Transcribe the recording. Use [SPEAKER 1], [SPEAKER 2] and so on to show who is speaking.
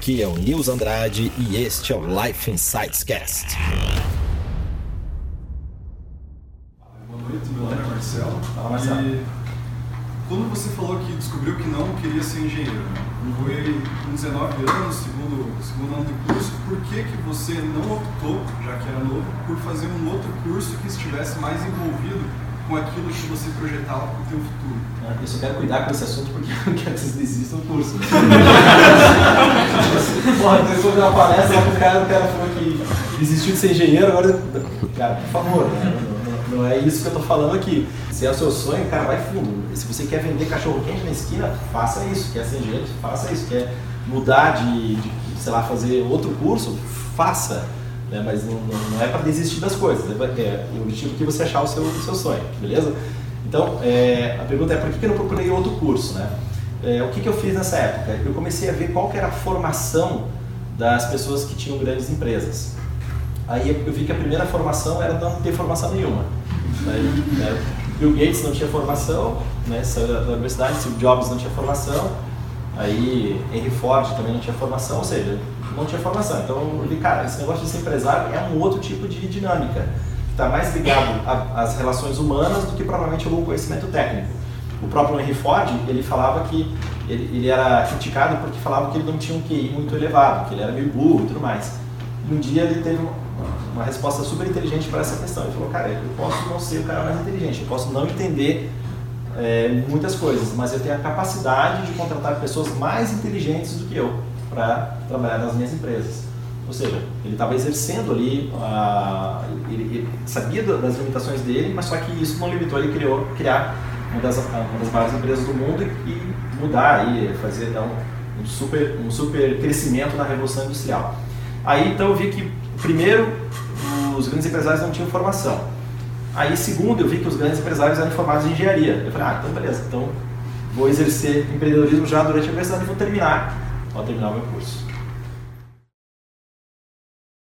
[SPEAKER 1] Aqui é o Nils Andrade e este é o Life Insights Cast.
[SPEAKER 2] Boa noite, meu nome é Marcelo.
[SPEAKER 3] Fala, Marcelo.
[SPEAKER 2] E quando você falou que descobriu que não queria ser engenheiro, né? foi com 19 anos, segundo, segundo ano de curso, por que, que você não optou, já que era novo, por fazer um outro curso que estivesse mais envolvido com aquilo que você projetava para o seu futuro?
[SPEAKER 3] Eu só quero cuidar com esse assunto porque eu não quero que vocês desistam do curso. Porra, fui uma palestra pro cara, o cara falou que desistiu de ser engenheiro, agora. Cara, por favor, né? não, não, não é isso que eu tô falando aqui. Se é o seu sonho, cara, vai fundo. Se você quer vender cachorro quente na esquina, faça isso. Quer ser engenheiro, faça isso. Quer mudar de, de sei lá, fazer outro curso, faça. Né? Mas não, não é para desistir das coisas. É, é o objetivo que você achar o seu, o seu sonho, beleza? Então, é, a pergunta é por que eu não procurei outro curso, né? É, o que, que eu fiz nessa época? Eu comecei a ver qual que era a formação das pessoas que tinham grandes empresas. Aí eu vi que a primeira formação era não ter formação nenhuma. Aí, né? Bill Gates não tinha formação, né? saiu da universidade, Steve Jobs não tinha formação, aí Henry Ford também não tinha formação, ou seja, não tinha formação. Então eu vi, cara, esse negócio de ser empresário é um outro tipo de dinâmica, está mais ligado às relações humanas do que provavelmente algum conhecimento técnico. O próprio Henry Ford, ele falava que ele, ele, era criticado porque falava que ele não tinha um QI muito elevado, que ele era meio burro e tudo mais. E um dia ele teve uma resposta super inteligente para essa questão. Ele falou, cara, eu posso não ser o cara mais inteligente, eu posso não entender é, muitas coisas, mas eu tenho a capacidade de contratar pessoas mais inteligentes do que eu para trabalhar nas minhas empresas. Ou seja, ele estava exercendo ali, uh, ele, ele, sabia das limitações dele, mas só que isso não limitou ele criou criar uma das, uma das maiores empresas do mundo e, mudar aí, fazer um, um, super um super crescimento na revolução industrial. Aí então eu vi que primeiro os grandes empresários não tinham formação. Aí, segundo, eu vi que os grandes empresários eram formados em engenharia. Eu falei, ah, então beleza, então vou exercer empreendedorismo já durante a universidade e vou terminar, vou terminar o meu curso.